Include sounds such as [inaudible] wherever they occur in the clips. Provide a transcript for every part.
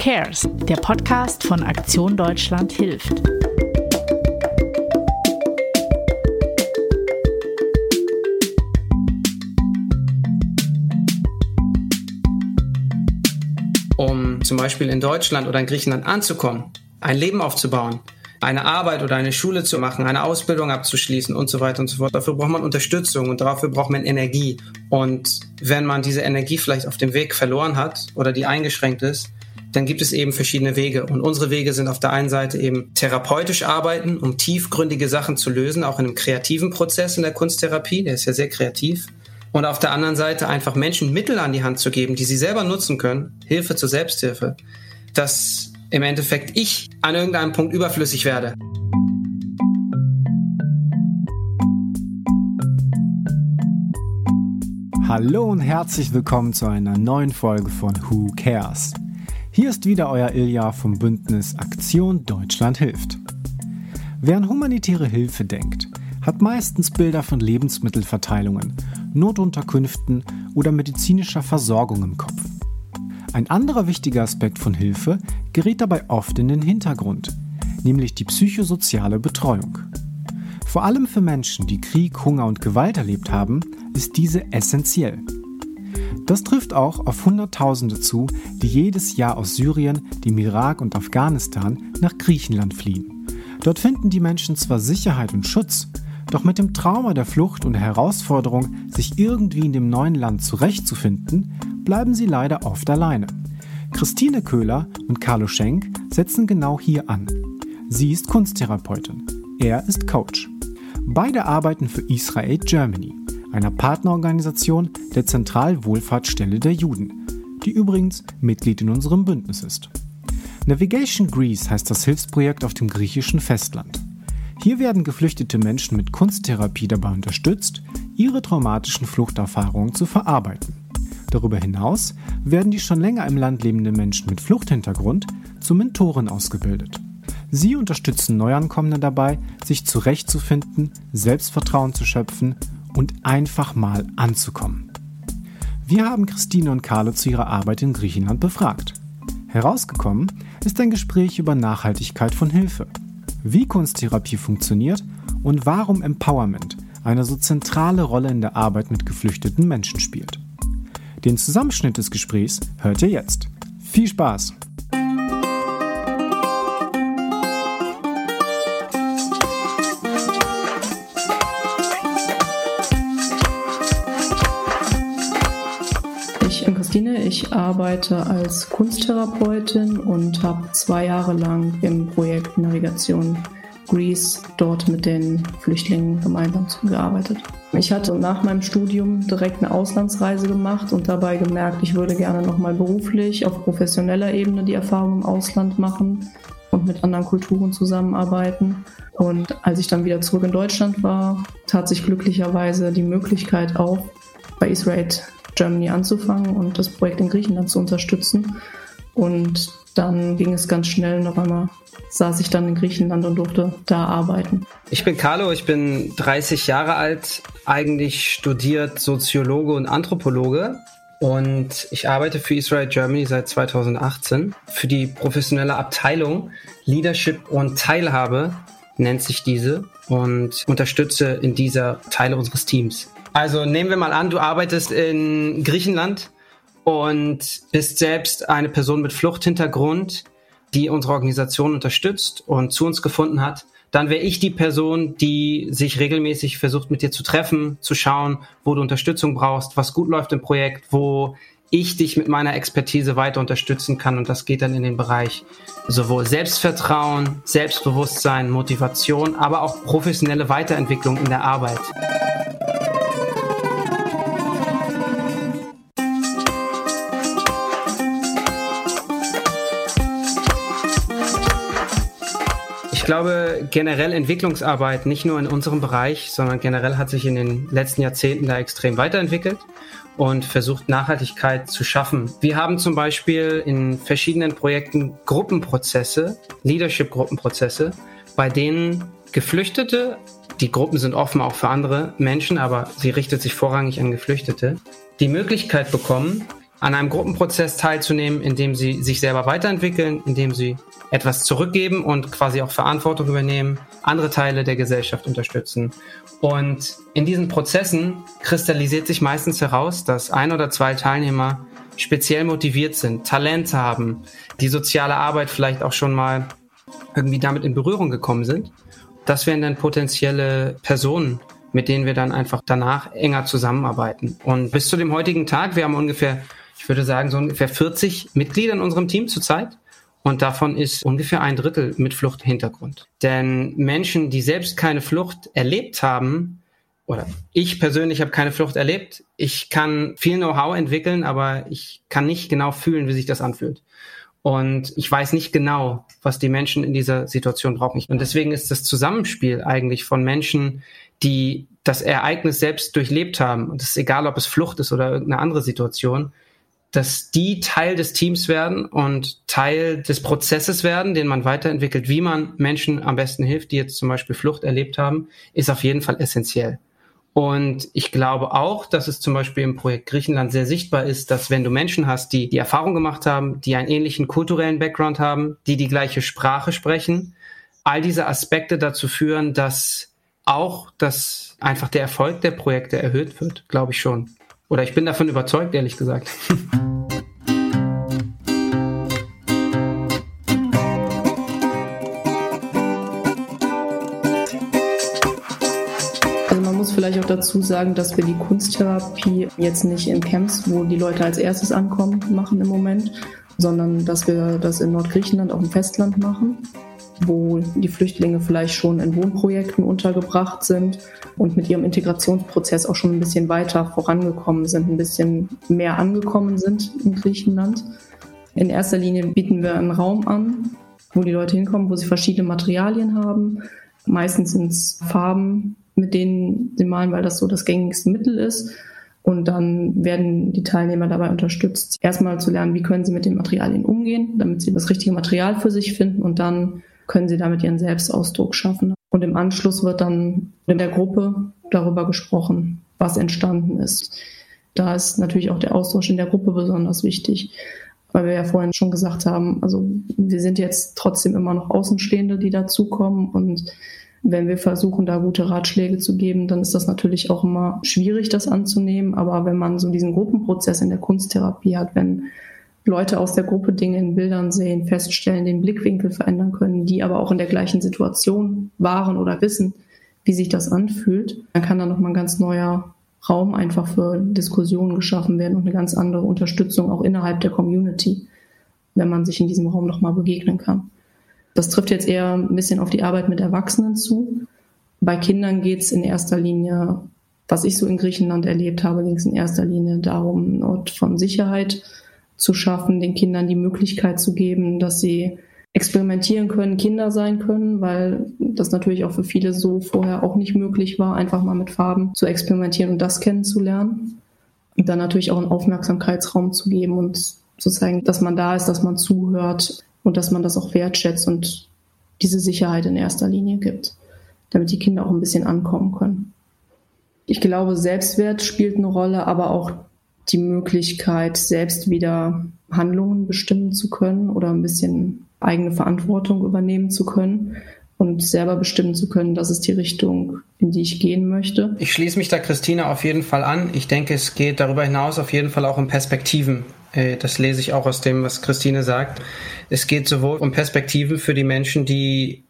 Cares, der Podcast von Aktion Deutschland hilft. Um zum Beispiel in Deutschland oder in Griechenland anzukommen, ein Leben aufzubauen, eine Arbeit oder eine Schule zu machen, eine Ausbildung abzuschließen und so weiter und so fort. Dafür braucht man Unterstützung und dafür braucht man Energie. Und wenn man diese Energie vielleicht auf dem Weg verloren hat oder die eingeschränkt ist, dann gibt es eben verschiedene Wege. Und unsere Wege sind auf der einen Seite eben therapeutisch arbeiten, um tiefgründige Sachen zu lösen, auch in einem kreativen Prozess in der Kunsttherapie, der ist ja sehr kreativ. Und auf der anderen Seite einfach Menschen Mittel an die Hand zu geben, die sie selber nutzen können, Hilfe zur Selbsthilfe, dass im Endeffekt ich an irgendeinem Punkt überflüssig werde. Hallo und herzlich willkommen zu einer neuen Folge von Who Cares. Hier ist wieder euer Ilja vom Bündnis Aktion Deutschland hilft. Wer an humanitäre Hilfe denkt, hat meistens Bilder von Lebensmittelverteilungen, Notunterkünften oder medizinischer Versorgung im Kopf. Ein anderer wichtiger Aspekt von Hilfe gerät dabei oft in den Hintergrund, nämlich die psychosoziale Betreuung. Vor allem für Menschen, die Krieg, Hunger und Gewalt erlebt haben, ist diese essentiell. Das trifft auch auf Hunderttausende zu, die jedes Jahr aus Syrien, dem Irak und Afghanistan nach Griechenland fliehen. Dort finden die Menschen zwar Sicherheit und Schutz, doch mit dem Trauma der Flucht und der Herausforderung, sich irgendwie in dem neuen Land zurechtzufinden, bleiben sie leider oft alleine. Christine Köhler und Carlo Schenk setzen genau hier an. Sie ist Kunsttherapeutin, er ist Coach. Beide arbeiten für Israel Germany, einer Partnerorganisation der Zentralwohlfahrtsstelle der Juden, die übrigens Mitglied in unserem Bündnis ist. Navigation Greece heißt das Hilfsprojekt auf dem griechischen Festland. Hier werden geflüchtete Menschen mit Kunsttherapie dabei unterstützt, ihre traumatischen Fluchterfahrungen zu verarbeiten. Darüber hinaus werden die schon länger im Land lebenden Menschen mit Fluchthintergrund zu Mentoren ausgebildet. Sie unterstützen Neuankommende dabei, sich zurechtzufinden, Selbstvertrauen zu schöpfen und einfach mal anzukommen. Wir haben Christine und Carlo zu ihrer Arbeit in Griechenland befragt. Herausgekommen ist ein Gespräch über Nachhaltigkeit von Hilfe, wie Kunsttherapie funktioniert und warum Empowerment eine so zentrale Rolle in der Arbeit mit geflüchteten Menschen spielt. Den Zusammenschnitt des Gesprächs hört ihr jetzt. Viel Spaß! Ich arbeite als Kunsttherapeutin und habe zwei Jahre lang im Projekt Navigation Greece dort mit den Flüchtlingen gemeinsam gearbeitet. Ich hatte nach meinem Studium direkt eine Auslandsreise gemacht und dabei gemerkt, ich würde gerne nochmal beruflich auf professioneller Ebene die Erfahrung im Ausland machen und mit anderen Kulturen zusammenarbeiten. Und als ich dann wieder zurück in Deutschland war, tat sich glücklicherweise die Möglichkeit auf, bei Israel Germany anzufangen und das Projekt in Griechenland zu unterstützen. Und dann ging es ganz schnell auf einmal saß ich dann in Griechenland und durfte da arbeiten. Ich bin Carlo, ich bin 30 Jahre alt, eigentlich studiert Soziologe und Anthropologe und ich arbeite für Israel Germany seit 2018 für die professionelle Abteilung Leadership und Teilhabe nennt sich diese und unterstütze in dieser Teile unseres Teams. Also nehmen wir mal an, du arbeitest in Griechenland und bist selbst eine Person mit Fluchthintergrund, die unsere Organisation unterstützt und zu uns gefunden hat, dann wäre ich die Person, die sich regelmäßig versucht, mit dir zu treffen, zu schauen, wo du Unterstützung brauchst, was gut läuft im Projekt, wo ich dich mit meiner Expertise weiter unterstützen kann. Und das geht dann in den Bereich sowohl Selbstvertrauen, Selbstbewusstsein, Motivation, aber auch professionelle Weiterentwicklung in der Arbeit. Glaube, generell Entwicklungsarbeit, nicht nur in unserem Bereich, sondern generell hat sich in den letzten Jahrzehnten da extrem weiterentwickelt und versucht Nachhaltigkeit zu schaffen. Wir haben zum Beispiel in verschiedenen Projekten Gruppenprozesse, Leadership-Gruppenprozesse, bei denen Geflüchtete, die Gruppen sind offen auch für andere Menschen, aber sie richtet sich vorrangig an Geflüchtete, die Möglichkeit bekommen, an einem Gruppenprozess teilzunehmen, in dem sie sich selber weiterentwickeln, in dem sie etwas zurückgeben und quasi auch Verantwortung übernehmen, andere Teile der Gesellschaft unterstützen. Und in diesen Prozessen kristallisiert sich meistens heraus, dass ein oder zwei Teilnehmer speziell motiviert sind, Talente haben, die soziale Arbeit vielleicht auch schon mal irgendwie damit in Berührung gekommen sind. Das wären dann potenzielle Personen, mit denen wir dann einfach danach enger zusammenarbeiten. Und bis zu dem heutigen Tag, wir haben ungefähr, ich würde sagen, so ungefähr 40 Mitglieder in unserem Team zurzeit. Und davon ist ungefähr ein Drittel mit Fluchthintergrund. Denn Menschen, die selbst keine Flucht erlebt haben, oder ich persönlich habe keine Flucht erlebt. Ich kann viel Know-how entwickeln, aber ich kann nicht genau fühlen, wie sich das anfühlt. Und ich weiß nicht genau, was die Menschen in dieser Situation brauchen. Und deswegen ist das Zusammenspiel eigentlich von Menschen, die das Ereignis selbst durchlebt haben, und es ist egal, ob es Flucht ist oder irgendeine andere Situation, dass die Teil des Teams werden und Teil des Prozesses werden, den man weiterentwickelt, wie man Menschen am besten hilft, die jetzt zum Beispiel Flucht erlebt haben, ist auf jeden Fall essentiell. Und ich glaube auch, dass es zum Beispiel im Projekt Griechenland sehr sichtbar ist, dass wenn du Menschen hast, die die Erfahrung gemacht haben, die einen ähnlichen kulturellen Background haben, die die gleiche Sprache sprechen, all diese Aspekte dazu führen, dass auch dass einfach der Erfolg der Projekte erhöht wird, glaube ich schon. Oder ich bin davon überzeugt, ehrlich gesagt. vielleicht auch dazu sagen, dass wir die Kunsttherapie jetzt nicht in Camps, wo die Leute als erstes ankommen, machen im Moment, sondern dass wir das in Nordgriechenland auf dem Festland machen, wo die Flüchtlinge vielleicht schon in Wohnprojekten untergebracht sind und mit ihrem Integrationsprozess auch schon ein bisschen weiter vorangekommen sind, ein bisschen mehr angekommen sind in Griechenland. In erster Linie bieten wir einen Raum an, wo die Leute hinkommen, wo sie verschiedene Materialien haben. Meistens sind es Farben, mit denen sie malen, weil das so das gängigste Mittel ist. Und dann werden die Teilnehmer dabei unterstützt, erstmal zu lernen, wie können sie mit den Materialien umgehen, damit sie das richtige Material für sich finden und dann können sie damit ihren Selbstausdruck schaffen. Und im Anschluss wird dann in der Gruppe darüber gesprochen, was entstanden ist. Da ist natürlich auch der Austausch in der Gruppe besonders wichtig, weil wir ja vorhin schon gesagt haben, also wir sind jetzt trotzdem immer noch Außenstehende, die dazukommen und wenn wir versuchen, da gute Ratschläge zu geben, dann ist das natürlich auch immer schwierig, das anzunehmen. Aber wenn man so diesen Gruppenprozess in der Kunsttherapie hat, wenn Leute aus der Gruppe Dinge in Bildern sehen, feststellen, den Blickwinkel verändern können, die aber auch in der gleichen Situation waren oder wissen, wie sich das anfühlt, dann kann da nochmal ein ganz neuer Raum einfach für Diskussionen geschaffen werden und eine ganz andere Unterstützung auch innerhalb der Community, wenn man sich in diesem Raum nochmal begegnen kann. Das trifft jetzt eher ein bisschen auf die Arbeit mit Erwachsenen zu. Bei Kindern geht es in erster Linie, was ich so in Griechenland erlebt habe, ging es in erster Linie darum, einen Ort von Sicherheit zu schaffen, den Kindern die Möglichkeit zu geben, dass sie experimentieren können, Kinder sein können, weil das natürlich auch für viele so vorher auch nicht möglich war, einfach mal mit Farben zu experimentieren und das kennenzulernen. Und dann natürlich auch einen Aufmerksamkeitsraum zu geben und zu zeigen, dass man da ist, dass man zuhört, und dass man das auch wertschätzt und diese Sicherheit in erster Linie gibt, damit die Kinder auch ein bisschen ankommen können. Ich glaube, Selbstwert spielt eine Rolle, aber auch die Möglichkeit, selbst wieder Handlungen bestimmen zu können oder ein bisschen eigene Verantwortung übernehmen zu können und selber bestimmen zu können, das ist die Richtung, in die ich gehen möchte. Ich schließe mich da Christine auf jeden Fall an. Ich denke, es geht darüber hinaus auf jeden Fall auch um Perspektiven. Äh, das lese ich auch aus dem, was Christine sagt. Es geht sowohl um Perspektiven für die Menschen, die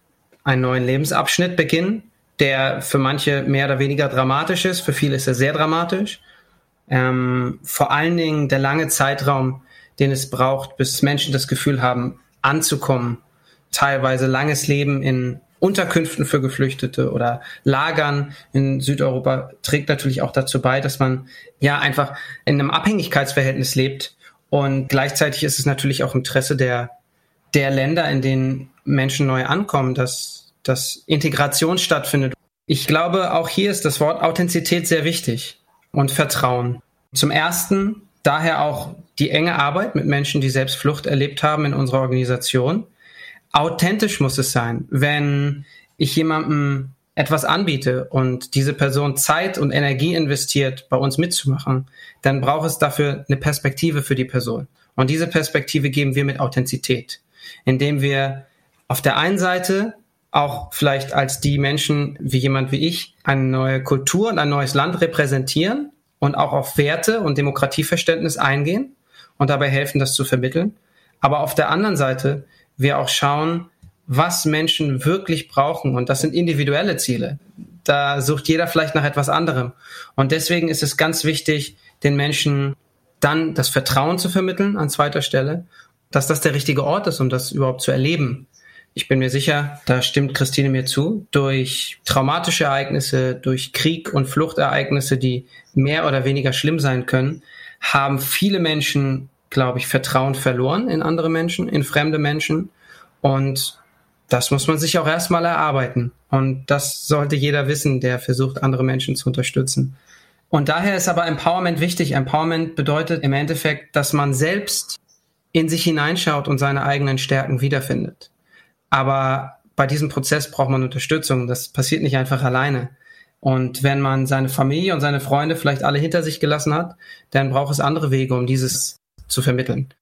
einen neuen Lebensabschnitt beginnen, der für manche mehr oder weniger dramatisch ist, für viele ist er sehr dramatisch. Ähm, vor allen Dingen der lange Zeitraum, den es braucht, bis Menschen das Gefühl haben, anzukommen. Teilweise langes Leben in Unterkünften für Geflüchtete oder Lagern in Südeuropa trägt natürlich auch dazu bei, dass man ja einfach in einem Abhängigkeitsverhältnis lebt. Und gleichzeitig ist es natürlich auch Interesse der der Länder, in denen Menschen neu ankommen, dass, dass Integration stattfindet. Ich glaube, auch hier ist das Wort Authentizität sehr wichtig und Vertrauen. Zum Ersten daher auch die enge Arbeit mit Menschen, die selbst Flucht erlebt haben in unserer Organisation. Authentisch muss es sein. Wenn ich jemandem etwas anbiete und diese Person Zeit und Energie investiert, bei uns mitzumachen, dann braucht es dafür eine Perspektive für die Person. Und diese Perspektive geben wir mit Authentizität, indem wir auf der einen Seite auch vielleicht als die Menschen wie jemand wie ich eine neue Kultur und ein neues Land repräsentieren und auch auf Werte und Demokratieverständnis eingehen und dabei helfen, das zu vermitteln. Aber auf der anderen Seite wir auch schauen, was Menschen wirklich brauchen. Und das sind individuelle Ziele. Da sucht jeder vielleicht nach etwas anderem. Und deswegen ist es ganz wichtig, den Menschen dann das Vertrauen zu vermitteln an zweiter Stelle, dass das der richtige Ort ist, um das überhaupt zu erleben. Ich bin mir sicher, da stimmt Christine mir zu, durch traumatische Ereignisse, durch Krieg und Fluchtereignisse, die mehr oder weniger schlimm sein können, haben viele Menschen, glaube ich, Vertrauen verloren in andere Menschen, in fremde Menschen. Und das muss man sich auch erstmal erarbeiten. Und das sollte jeder wissen, der versucht, andere Menschen zu unterstützen. Und daher ist aber Empowerment wichtig. Empowerment bedeutet im Endeffekt, dass man selbst in sich hineinschaut und seine eigenen Stärken wiederfindet. Aber bei diesem Prozess braucht man Unterstützung. Das passiert nicht einfach alleine. Und wenn man seine Familie und seine Freunde vielleicht alle hinter sich gelassen hat, dann braucht es andere Wege, um dieses zu vermitteln.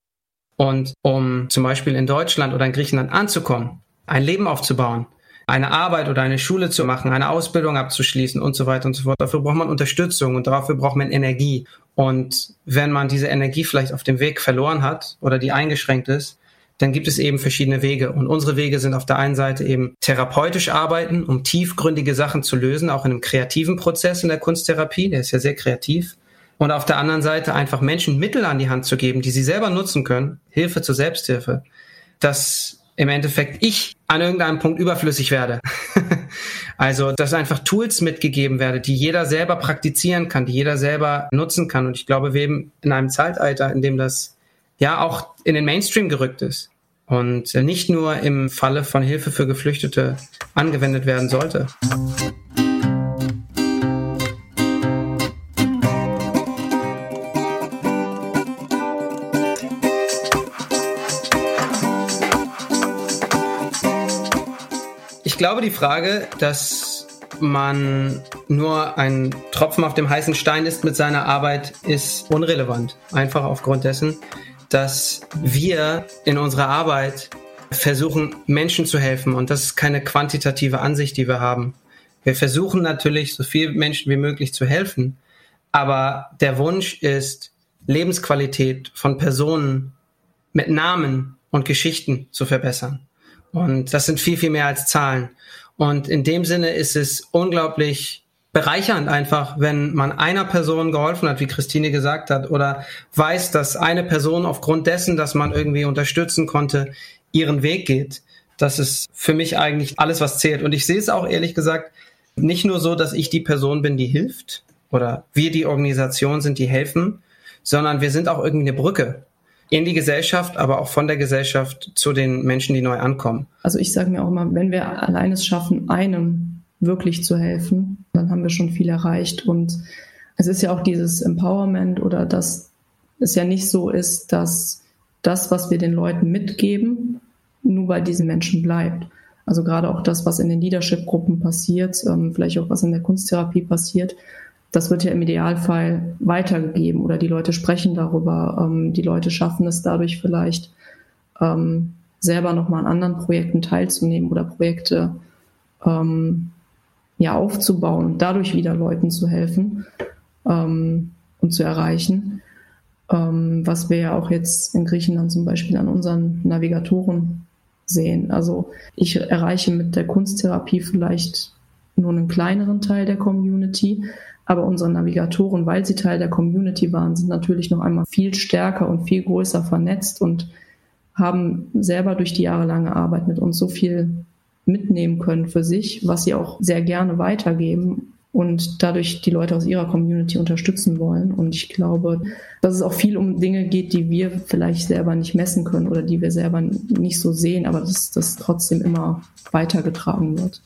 Und um zum Beispiel in Deutschland oder in Griechenland anzukommen, ein Leben aufzubauen, eine Arbeit oder eine Schule zu machen, eine Ausbildung abzuschließen und so weiter und so fort. Dafür braucht man Unterstützung und dafür braucht man Energie. Und wenn man diese Energie vielleicht auf dem Weg verloren hat oder die eingeschränkt ist, dann gibt es eben verschiedene Wege. Und unsere Wege sind auf der einen Seite eben therapeutisch arbeiten, um tiefgründige Sachen zu lösen, auch in einem kreativen Prozess in der Kunsttherapie, der ist ja sehr kreativ. Und auf der anderen Seite einfach Menschen Mittel an die Hand zu geben, die sie selber nutzen können, Hilfe zur Selbsthilfe. Das im Endeffekt ich an irgendeinem Punkt überflüssig werde. [laughs] also, dass einfach Tools mitgegeben werde, die jeder selber praktizieren kann, die jeder selber nutzen kann. Und ich glaube, wir leben in einem Zeitalter, in dem das ja auch in den Mainstream gerückt ist und nicht nur im Falle von Hilfe für Geflüchtete angewendet werden sollte. Ich glaube, die Frage, dass man nur ein Tropfen auf dem heißen Stein ist mit seiner Arbeit, ist unrelevant. Einfach aufgrund dessen, dass wir in unserer Arbeit versuchen, Menschen zu helfen. Und das ist keine quantitative Ansicht, die wir haben. Wir versuchen natürlich, so vielen Menschen wie möglich zu helfen. Aber der Wunsch ist, Lebensqualität von Personen mit Namen und Geschichten zu verbessern. Und das sind viel, viel mehr als Zahlen. Und in dem Sinne ist es unglaublich bereichernd einfach, wenn man einer Person geholfen hat, wie Christine gesagt hat, oder weiß, dass eine Person aufgrund dessen, dass man irgendwie unterstützen konnte, ihren Weg geht. Das ist für mich eigentlich alles, was zählt. Und ich sehe es auch ehrlich gesagt nicht nur so, dass ich die Person bin, die hilft, oder wir die Organisation sind, die helfen, sondern wir sind auch irgendwie eine Brücke in die Gesellschaft, aber auch von der Gesellschaft zu den Menschen, die neu ankommen. Also ich sage mir auch immer, wenn wir allein es schaffen, einem wirklich zu helfen, dann haben wir schon viel erreicht. Und es ist ja auch dieses Empowerment oder dass es ja nicht so ist, dass das, was wir den Leuten mitgeben, nur bei diesen Menschen bleibt. Also gerade auch das, was in den Leadership-Gruppen passiert, ähm, vielleicht auch was in der Kunsttherapie passiert, das wird ja im Idealfall weitergegeben oder die Leute sprechen darüber. Ähm, die Leute schaffen es dadurch vielleicht, ähm, selber nochmal an anderen Projekten teilzunehmen oder Projekte ja aufzubauen dadurch wieder Leuten zu helfen ähm, und zu erreichen. Ähm, was wir ja auch jetzt in Griechenland zum Beispiel an unseren Navigatoren sehen. Also ich erreiche mit der Kunsttherapie vielleicht nur einen kleineren Teil der Community, aber unsere Navigatoren, weil sie Teil der Community waren, sind natürlich noch einmal viel stärker und viel größer vernetzt und haben selber durch die jahrelange Arbeit mit uns so viel mitnehmen können für sich, was sie auch sehr gerne weitergeben und dadurch die Leute aus ihrer Community unterstützen wollen. Und ich glaube, dass es auch viel um Dinge geht, die wir vielleicht selber nicht messen können oder die wir selber nicht so sehen, aber dass das trotzdem immer weitergetragen wird.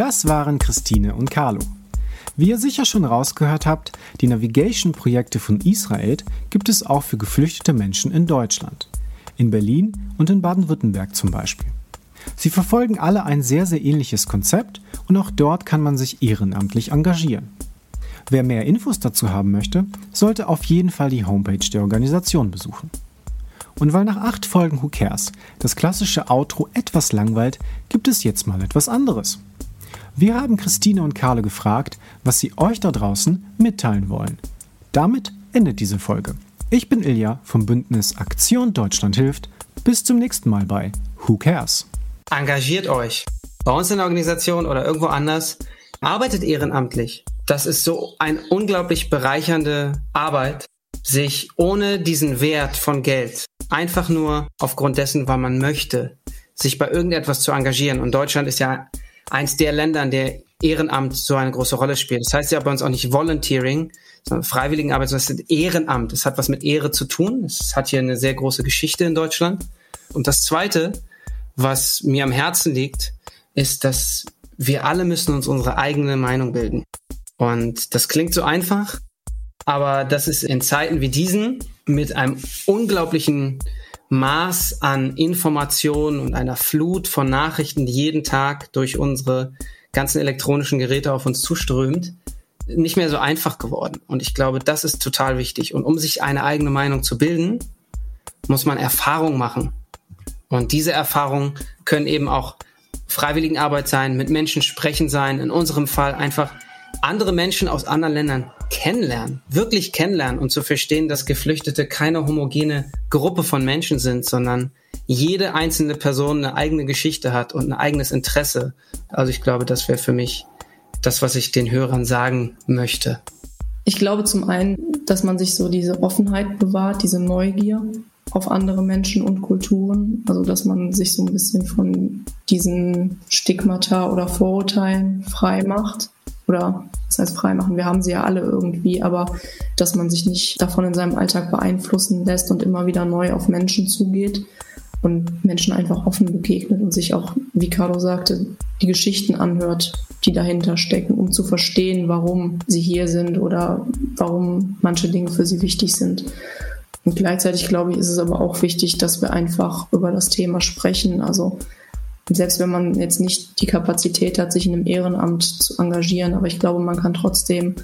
Das waren Christine und Carlo. Wie ihr sicher schon rausgehört habt, die Navigation-Projekte von Israel gibt es auch für geflüchtete Menschen in Deutschland. In Berlin und in Baden-Württemberg zum Beispiel. Sie verfolgen alle ein sehr, sehr ähnliches Konzept und auch dort kann man sich ehrenamtlich engagieren. Wer mehr Infos dazu haben möchte, sollte auf jeden Fall die Homepage der Organisation besuchen. Und weil nach acht Folgen Who Cares das klassische Outro etwas langweilt, gibt es jetzt mal etwas anderes. Wir haben Christine und Carle gefragt, was sie euch da draußen mitteilen wollen. Damit endet diese Folge. Ich bin Ilja vom Bündnis Aktion Deutschland hilft. Bis zum nächsten Mal bei Who Cares? Engagiert euch. Bei uns in der Organisation oder irgendwo anders. Arbeitet ehrenamtlich. Das ist so eine unglaublich bereichernde Arbeit, sich ohne diesen Wert von Geld, einfach nur aufgrund dessen, weil man möchte, sich bei irgendetwas zu engagieren. Und Deutschland ist ja eins der Länder, in der Ehrenamt so eine große Rolle spielt. Das heißt ja bei uns auch nicht Volunteering, sondern Freiwilligenarbeit, sondern es ist Ehrenamt. Es hat was mit Ehre zu tun. Es hat hier eine sehr große Geschichte in Deutschland. Und das Zweite, was mir am Herzen liegt, ist, dass wir alle müssen uns unsere eigene Meinung bilden. Und das klingt so einfach, aber das ist in Zeiten wie diesen mit einem unglaublichen Maß an Informationen und einer Flut von Nachrichten, die jeden Tag durch unsere ganzen elektronischen Geräte auf uns zuströmt, nicht mehr so einfach geworden. Und ich glaube, das ist total wichtig. Und um sich eine eigene Meinung zu bilden, muss man Erfahrung machen. Und diese Erfahrungen können eben auch Freiwilligenarbeit sein, mit Menschen sprechen sein, in unserem Fall einfach andere Menschen aus anderen Ländern kennenlernen, wirklich kennenlernen und zu verstehen, dass Geflüchtete keine homogene Gruppe von Menschen sind, sondern jede einzelne Person eine eigene Geschichte hat und ein eigenes Interesse. Also ich glaube, das wäre für mich das, was ich den Hörern sagen möchte. Ich glaube zum einen, dass man sich so diese Offenheit bewahrt, diese Neugier auf andere Menschen und Kulturen. Also dass man sich so ein bisschen von diesen Stigmata oder Vorurteilen frei macht oder das heißt frei machen, wir haben sie ja alle irgendwie, aber dass man sich nicht davon in seinem Alltag beeinflussen lässt und immer wieder neu auf Menschen zugeht und Menschen einfach offen begegnet und sich auch, wie Carlo sagte, die Geschichten anhört, die dahinter stecken, um zu verstehen, warum sie hier sind oder warum manche Dinge für sie wichtig sind. Und gleichzeitig glaube ich, ist es aber auch wichtig, dass wir einfach über das Thema sprechen. Also selbst wenn man jetzt nicht die Kapazität hat, sich in einem Ehrenamt zu engagieren, aber ich glaube, man kann trotzdem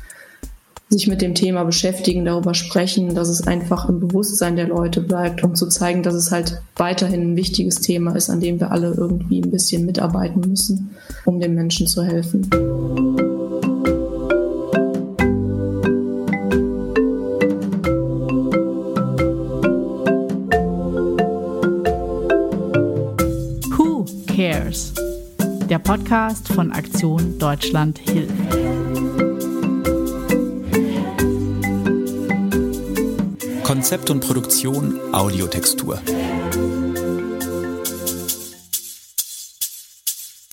sich mit dem Thema beschäftigen, darüber sprechen, dass es einfach im Bewusstsein der Leute bleibt, um zu zeigen, dass es halt weiterhin ein wichtiges Thema ist, an dem wir alle irgendwie ein bisschen mitarbeiten müssen, um den Menschen zu helfen. Der Podcast von Aktion Deutschland hilft. Konzept und Produktion Audiotextur.